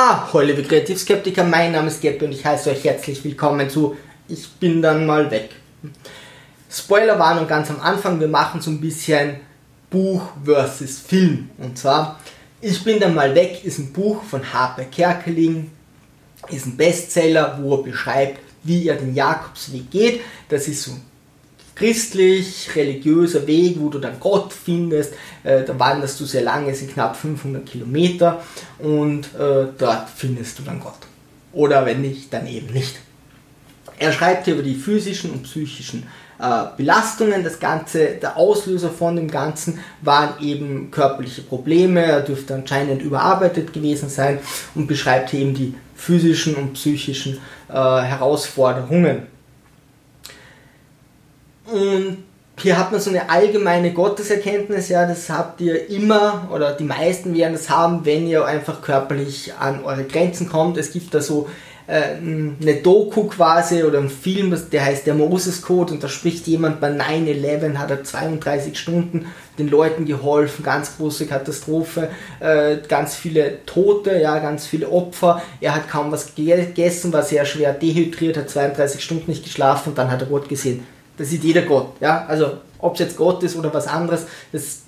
Ah, hallo liebe Kreativskeptiker, mein Name ist Geppe und ich heiße euch herzlich willkommen zu Ich bin dann mal weg. Spoilerwarnung ganz am Anfang, wir machen so ein bisschen Buch versus Film. Und zwar, Ich bin dann mal weg ist ein Buch von Harper Kerkeling, ist ein Bestseller, wo er beschreibt, wie er den Jakobsweg geht. Das ist so christlich, religiöser Weg, wo du dann Gott findest. Äh, da wanderst du sehr lange, es sind knapp 500 Kilometer und äh, dort findest du dann Gott. Oder wenn nicht, dann eben nicht. Er schreibt hier über die physischen und psychischen äh, Belastungen. Das Ganze, der Auslöser von dem Ganzen waren eben körperliche Probleme. Er dürfte anscheinend überarbeitet gewesen sein und beschreibt hier eben die physischen und psychischen äh, Herausforderungen. Und hier hat man so eine allgemeine Gotteserkenntnis, ja, das habt ihr immer, oder die meisten werden das haben, wenn ihr einfach körperlich an eure Grenzen kommt. Es gibt da so äh, eine Doku quasi oder ein Film, der heißt der Moses Code und da spricht jemand bei 9-11, hat er 32 Stunden den Leuten geholfen, ganz große Katastrophe, äh, ganz viele Tote, ja, ganz viele Opfer. Er hat kaum was gegessen, war sehr schwer dehydriert, hat 32 Stunden nicht geschlafen und dann hat er Gott gesehen das sieht jeder Gott. Ja? Also ob es jetzt Gott ist oder was anderes, das,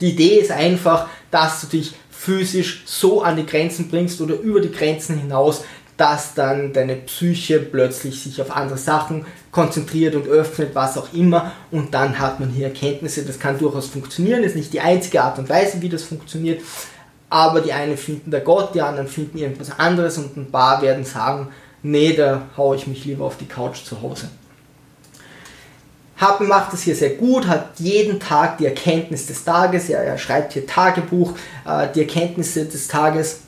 die Idee ist einfach, dass du dich physisch so an die Grenzen bringst oder über die Grenzen hinaus, dass dann deine Psyche plötzlich sich auf andere Sachen konzentriert und öffnet, was auch immer. Und dann hat man hier Erkenntnisse, das kann durchaus funktionieren, ist nicht die einzige Art und Weise, wie das funktioniert. Aber die einen finden da Gott, die anderen finden irgendwas anderes und ein paar werden sagen, nee, da haue ich mich lieber auf die Couch zu Hause. Happen macht es hier sehr gut, hat jeden Tag die Erkenntnis des Tages, ja, er schreibt hier Tagebuch, äh, die Erkenntnisse des Tages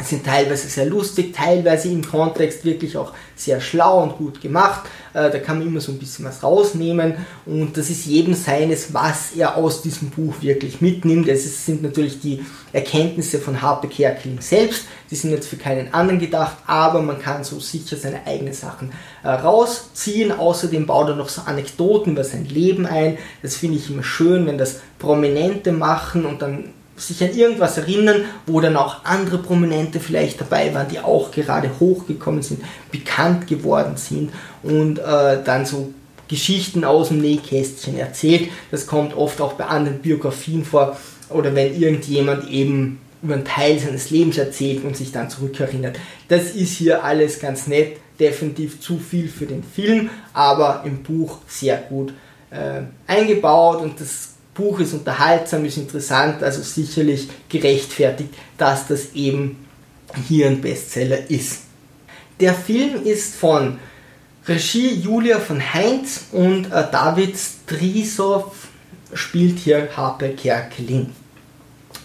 sind teilweise sehr lustig, teilweise im Kontext wirklich auch sehr schlau und gut gemacht. Äh, da kann man immer so ein bisschen was rausnehmen und das ist jedem seines, was er aus diesem Buch wirklich mitnimmt. Es sind natürlich die Erkenntnisse von Harpe Kerkeling selbst, die sind jetzt für keinen anderen gedacht, aber man kann so sicher seine eigenen Sachen äh, rausziehen. Außerdem baut er noch so Anekdoten über sein Leben ein. Das finde ich immer schön, wenn das Prominente machen und dann sich an irgendwas erinnern, wo dann auch andere Prominente vielleicht dabei waren, die auch gerade hochgekommen sind, bekannt geworden sind und äh, dann so Geschichten aus dem Nähkästchen erzählt. Das kommt oft auch bei anderen Biografien vor oder wenn irgendjemand eben über einen Teil seines Lebens erzählt und sich dann zurückerinnert. Das ist hier alles ganz nett, definitiv zu viel für den Film, aber im Buch sehr gut äh, eingebaut und das Buch ist unterhaltsam, ist interessant, also sicherlich gerechtfertigt, dass das eben hier ein Bestseller ist. Der Film ist von Regie Julia von Heinz und äh, David Strisow spielt hier Harpe Kerkeling.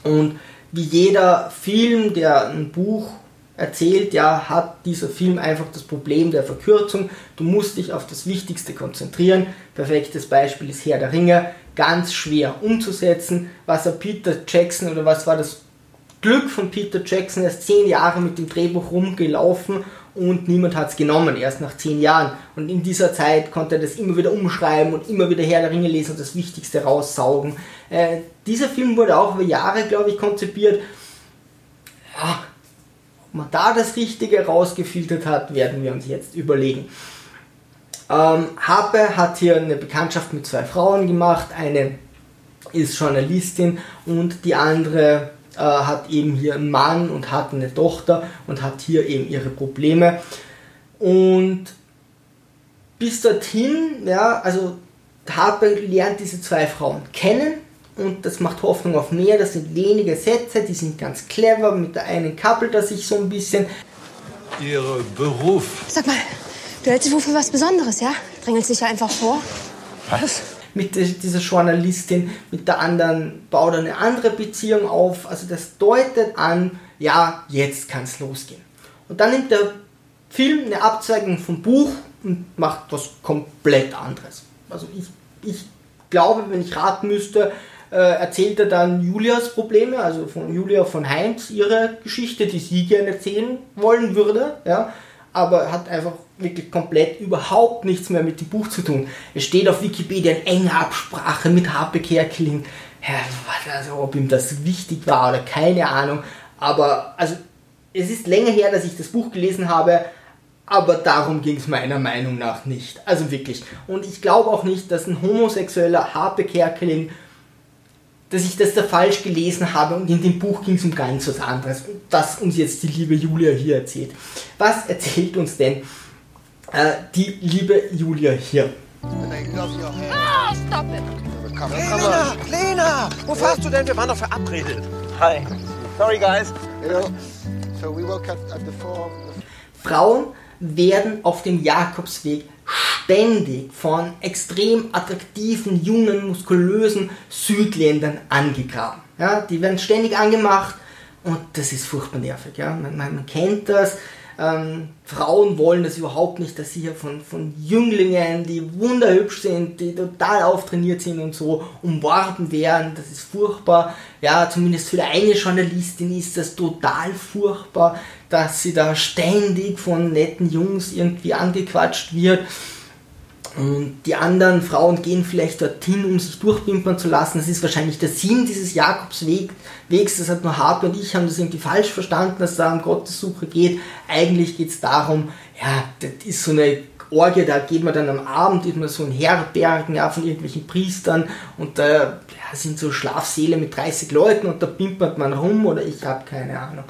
Und wie jeder Film, der ein Buch erzählt, ja, hat dieser Film einfach das Problem der Verkürzung. Du musst dich auf das Wichtigste konzentrieren. Perfektes Beispiel ist Herr der Ringe. Ganz schwer umzusetzen. Was er Peter Jackson oder was war das Glück von Peter Jackson? Er ist zehn Jahre mit dem Drehbuch rumgelaufen und niemand hat es genommen, erst nach zehn Jahren. Und in dieser Zeit konnte er das immer wieder umschreiben und immer wieder Herr der Ringe lesen und das Wichtigste raussaugen. Äh, dieser Film wurde auch über Jahre, glaube ich, konzipiert. Ja, ob man da das Richtige rausgefiltert hat, werden wir uns jetzt überlegen. Ähm, Harpe hat hier eine Bekanntschaft mit zwei Frauen gemacht. Eine ist Journalistin und die andere äh, hat eben hier einen Mann und hat eine Tochter und hat hier eben ihre Probleme. Und bis dorthin, ja, also Harpe lernt diese zwei Frauen kennen und das macht Hoffnung auf mehr. Das sind wenige Sätze, die sind ganz clever. Mit der einen kappelt er sich so ein bisschen. Ihr Beruf. Sag mal, du hältst dich wohl für was Besonderes, ja? Drängelst dich ja einfach vor. Was? Mit dieser Journalistin, mit der anderen baut er eine andere Beziehung auf. Also das deutet an, ja, jetzt kann es losgehen. Und dann nimmt der Film eine Abzweigung vom Buch und macht was komplett anderes. Also ich, ich glaube, wenn ich raten müsste, äh, erzählt er dann Julias Probleme, also von Julia von Heinz, ihre Geschichte, die sie gerne erzählen wollen würde, ja, aber hat einfach wirklich komplett überhaupt nichts mehr mit dem Buch zu tun. Es steht auf Wikipedia in enger Absprache mit Harpe Kerkeling. Ja, also ob ihm das wichtig war oder keine Ahnung, aber also es ist länger her, dass ich das Buch gelesen habe, aber darum ging es meiner Meinung nach nicht. Also wirklich. Und ich glaube auch nicht, dass ein homosexueller Harpe Kerkeling, dass ich das da falsch gelesen habe und in dem Buch ging es um ganz was anderes. Das uns jetzt die liebe Julia hier erzählt. Was erzählt uns denn äh, die liebe Julia hier? Oh, stop it! Lena, Lena, wo fährst du denn? Wir waren doch verabredet. Hi. Sorry, guys. You know, so we woke up at the four. Frauen werden auf dem Jakobsweg ständig von extrem attraktiven, jungen, muskulösen Südländern angegraben. Ja, die werden ständig angemacht und das ist furchtbar nervig. Ja. Man, man, man kennt das. Ähm, Frauen wollen das überhaupt nicht, dass sie hier von, von Jünglingen, die wunderhübsch sind, die total auftrainiert sind und so, umworben werden. Das ist furchtbar. Ja, zumindest für eine Journalistin ist das total furchtbar, dass sie da ständig von netten Jungs irgendwie angequatscht wird. Und die anderen Frauen gehen vielleicht dorthin, um sich durchpimpern zu lassen. Das ist wahrscheinlich der Sinn dieses Jakobswegs. Das hat nur Harpe und ich haben das irgendwie falsch verstanden, dass es da um Gottessuche geht. Eigentlich geht es darum, ja, das ist so eine Orgie, da geht man dann am Abend, man so in Herbergen ja, von irgendwelchen Priestern und da ja, sind so Schlafsäle mit 30 Leuten und da pimpert man rum oder ich habe keine Ahnung.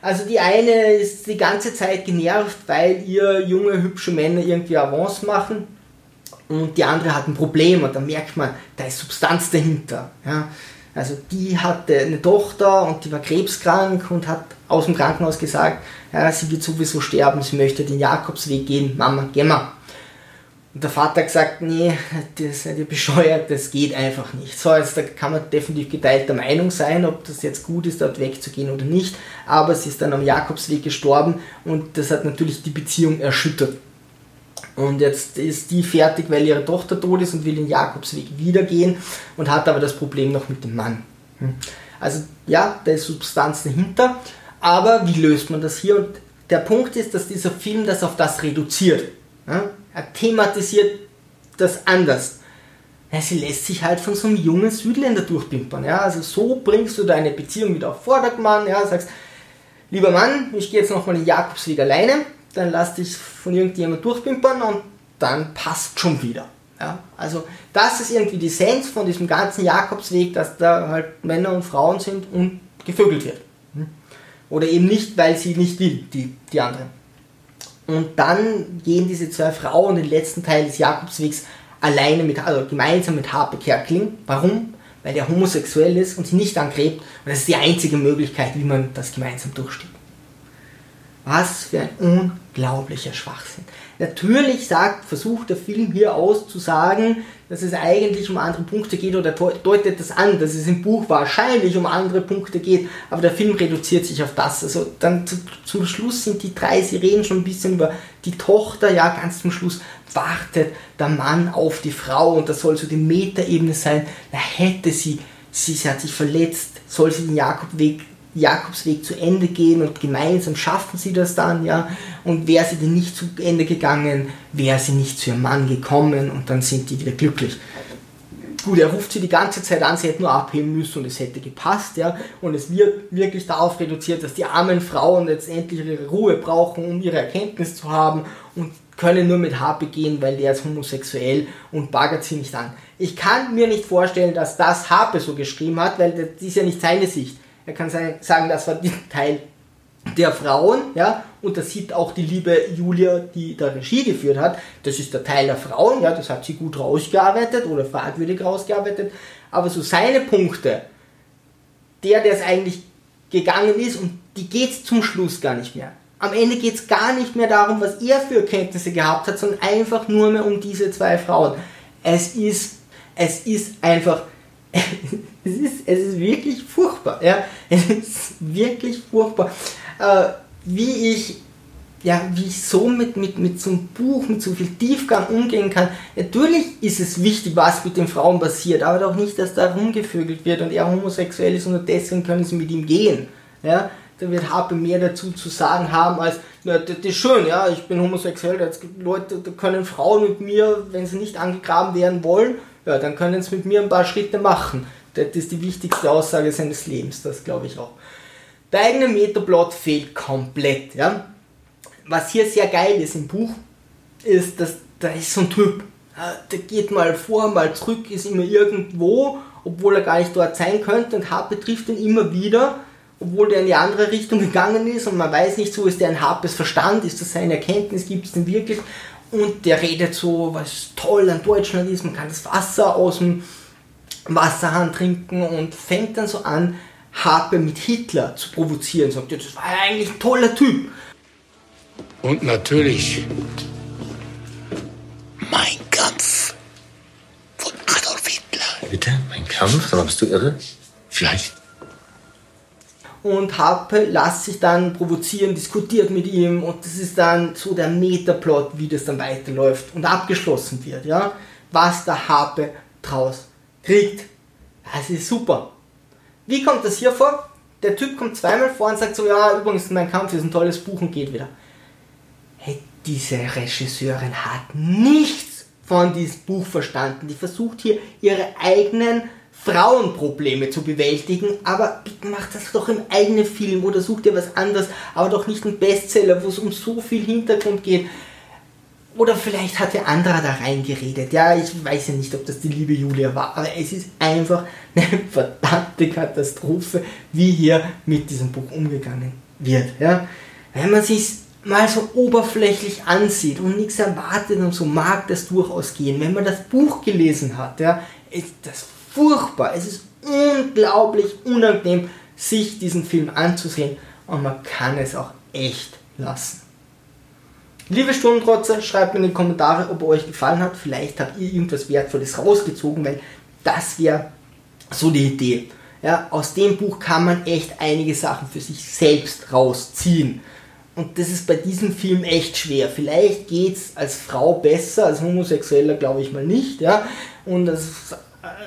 Also die eine ist die ganze Zeit genervt, weil ihr junge, hübsche Männer irgendwie Avance machen und die andere hat ein Problem und dann merkt man, da ist Substanz dahinter. Ja. Also die hatte eine Tochter und die war krebskrank und hat aus dem Krankenhaus gesagt, ja, sie wird sowieso sterben, sie möchte den Jakobsweg gehen, Mama, geh mal. Und der Vater hat gesagt, nee, das seid ihr bescheuert, das geht einfach nicht. So, jetzt da kann man definitiv geteilter Meinung sein, ob das jetzt gut ist, dort wegzugehen oder nicht. Aber sie ist dann am Jakobsweg gestorben und das hat natürlich die Beziehung erschüttert. Und jetzt ist die fertig, weil ihre Tochter tot ist und will den Jakobsweg wiedergehen und hat aber das Problem noch mit dem Mann. Hm. Also ja, da ist Substanz dahinter, aber wie löst man das hier? Und der Punkt ist, dass dieser Film das auf das reduziert. Er thematisiert das anders. Sie lässt sich halt von so einem jungen Südländer durchpimpern. Ja? Also so bringst du deine Beziehung wieder auf Vordermann. Ja? Sagst, lieber Mann, ich gehe jetzt nochmal den Jakobsweg alleine dann lass dich von irgendjemand durchpimpern und dann passt schon wieder. Ja, also das ist irgendwie die Essenz von diesem ganzen Jakobsweg, dass da halt Männer und Frauen sind und gevögelt wird. Hm? Oder eben nicht, weil sie nicht will, die, die andere. Und dann gehen diese zwei Frauen den letzten Teil des Jakobswegs alleine mit, also gemeinsam mit Harpe Kerkling. Warum? Weil er homosexuell ist und sie nicht angrebt. Und das ist die einzige Möglichkeit, wie man das gemeinsam durchsteht. Was für ein unglaublicher Schwachsinn. Natürlich sagt, versucht der Film hier auszusagen, dass es eigentlich um andere Punkte geht oder deutet das an, dass es im Buch wahrscheinlich um andere Punkte geht, aber der Film reduziert sich auf das. Also dann zu, zum Schluss sind die drei, sie reden schon ein bisschen über die Tochter, ja, ganz zum Schluss wartet der Mann auf die Frau und das soll so die Metaebene sein. Da hätte sie, sie, sie hat sich verletzt, soll sie den Jakobweg Jakobsweg zu Ende gehen und gemeinsam schaffen sie das dann, ja. Und wäre sie denn nicht zu Ende gegangen, wäre sie nicht zu ihrem Mann gekommen und dann sind die wieder glücklich. Gut, er ruft sie die ganze Zeit an, sie hätte nur abheben müssen und es hätte gepasst, ja. Und es wird wirklich darauf reduziert, dass die armen Frauen jetzt endlich ihre Ruhe brauchen, um ihre Erkenntnis zu haben und können nur mit HP gehen, weil der ist homosexuell und baggert sie nicht an. Ich kann mir nicht vorstellen, dass das Harpe so geschrieben hat, weil das ist ja nicht seine Sicht. Er kann sagen, das war der Teil der Frauen, ja, und das sieht auch die liebe Julia, die da Regie geführt hat. Das ist der Teil der Frauen, ja, das hat sie gut rausgearbeitet oder fragwürdig rausgearbeitet. Aber so seine Punkte, der, der es eigentlich gegangen ist, und die geht es zum Schluss gar nicht mehr. Am Ende geht es gar nicht mehr darum, was er für Kenntnisse gehabt hat, sondern einfach nur mehr um diese zwei Frauen. Es ist, es ist einfach es ist, es ist wirklich furchtbar. Ja? Es ist wirklich furchtbar. Äh, wie ich ja, wie ich so mit, mit, mit so einem Buch, mit so viel Tiefgang umgehen kann. Natürlich ist es wichtig, was mit den Frauen passiert, aber doch nicht, dass da rumgevögelt wird und er homosexuell ist und nur deswegen können sie mit ihm gehen. Ja? Da wird Harpe mehr dazu zu sagen haben, als, na, das ist schön, ja, ich bin homosexuell, da können Frauen mit mir, wenn sie nicht angegraben werden wollen, ja, dann können sie mit mir ein paar Schritte machen. Das ist die wichtigste Aussage seines Lebens, das glaube ich auch. Der eigene Metaplot fehlt komplett. Ja? Was hier sehr geil ist im Buch, ist, dass da ist so ein Typ, der geht mal vor, mal zurück, ist immer irgendwo, obwohl er gar nicht dort sein könnte und Harpe trifft ihn immer wieder, obwohl der in die andere Richtung gegangen ist und man weiß nicht so, ist der ein Harpes Verstand, ist das seine Erkenntnis, gibt es den wirklich und der redet so, was toll an Deutschland ist, man kann das Wasser aus dem Wasserhahn trinken und fängt dann so an, Harpe mit Hitler zu provozieren. Sagt, das war ja eigentlich ein toller Typ. Und natürlich Mein Kampf von Adolf Hitler. Bitte? Mein Kampf? Sag mal, bist du irre? Vielleicht. Und Harpe lässt sich dann provozieren, diskutiert mit ihm und das ist dann so der Metaplot, wie das dann weiterläuft und abgeschlossen wird, ja. Was der Harpe draus kriegt. Das ist super. Wie kommt das hier vor? Der Typ kommt zweimal vor und sagt so, ja, übrigens, mein Kampf ist ein tolles Buch und geht wieder. Hey, diese Regisseurin hat nichts von diesem Buch verstanden. Die versucht hier ihre eigenen Frauenprobleme zu bewältigen, aber bitte macht das doch im eigenen Film oder sucht ihr was anderes, aber doch nicht einen Bestseller, wo es um so viel Hintergrund geht. Oder vielleicht hat der andere da reingeredet. Ja, ich weiß ja nicht, ob das die liebe Julia war, aber es ist einfach eine verdammte Katastrophe, wie hier mit diesem Buch umgegangen wird. Ja. Wenn man sich mal so oberflächlich ansieht und nichts erwartet und so mag das durchaus gehen. Wenn man das Buch gelesen hat, ja, ist das furchtbar. Es ist unglaublich unangenehm, sich diesen Film anzusehen und man kann es auch echt lassen. Liebe Sturmtrotzer, schreibt mir in die Kommentare, ob er euch gefallen hat. Vielleicht habt ihr irgendwas Wertvolles rausgezogen, weil das wäre so die Idee. Ja, aus dem Buch kann man echt einige Sachen für sich selbst rausziehen. Und das ist bei diesem Film echt schwer. Vielleicht geht es als Frau besser, als Homosexueller glaube ich mal nicht. Ja? Und als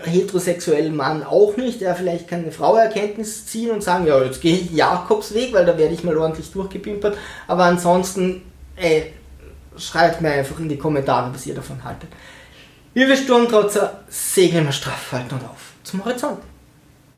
heterosexuellen Mann auch nicht. Ja, vielleicht kann eine Frau Erkenntnis ziehen und sagen, ja, jetzt gehe ich Jakobsweg, weil da werde ich mal ordentlich durchgepimpert. Aber ansonsten ey, schreibt mir einfach in die Kommentare, was ihr davon haltet. Liebe Sturmtrotzer, segeln wir straff halten und auf zum Horizont.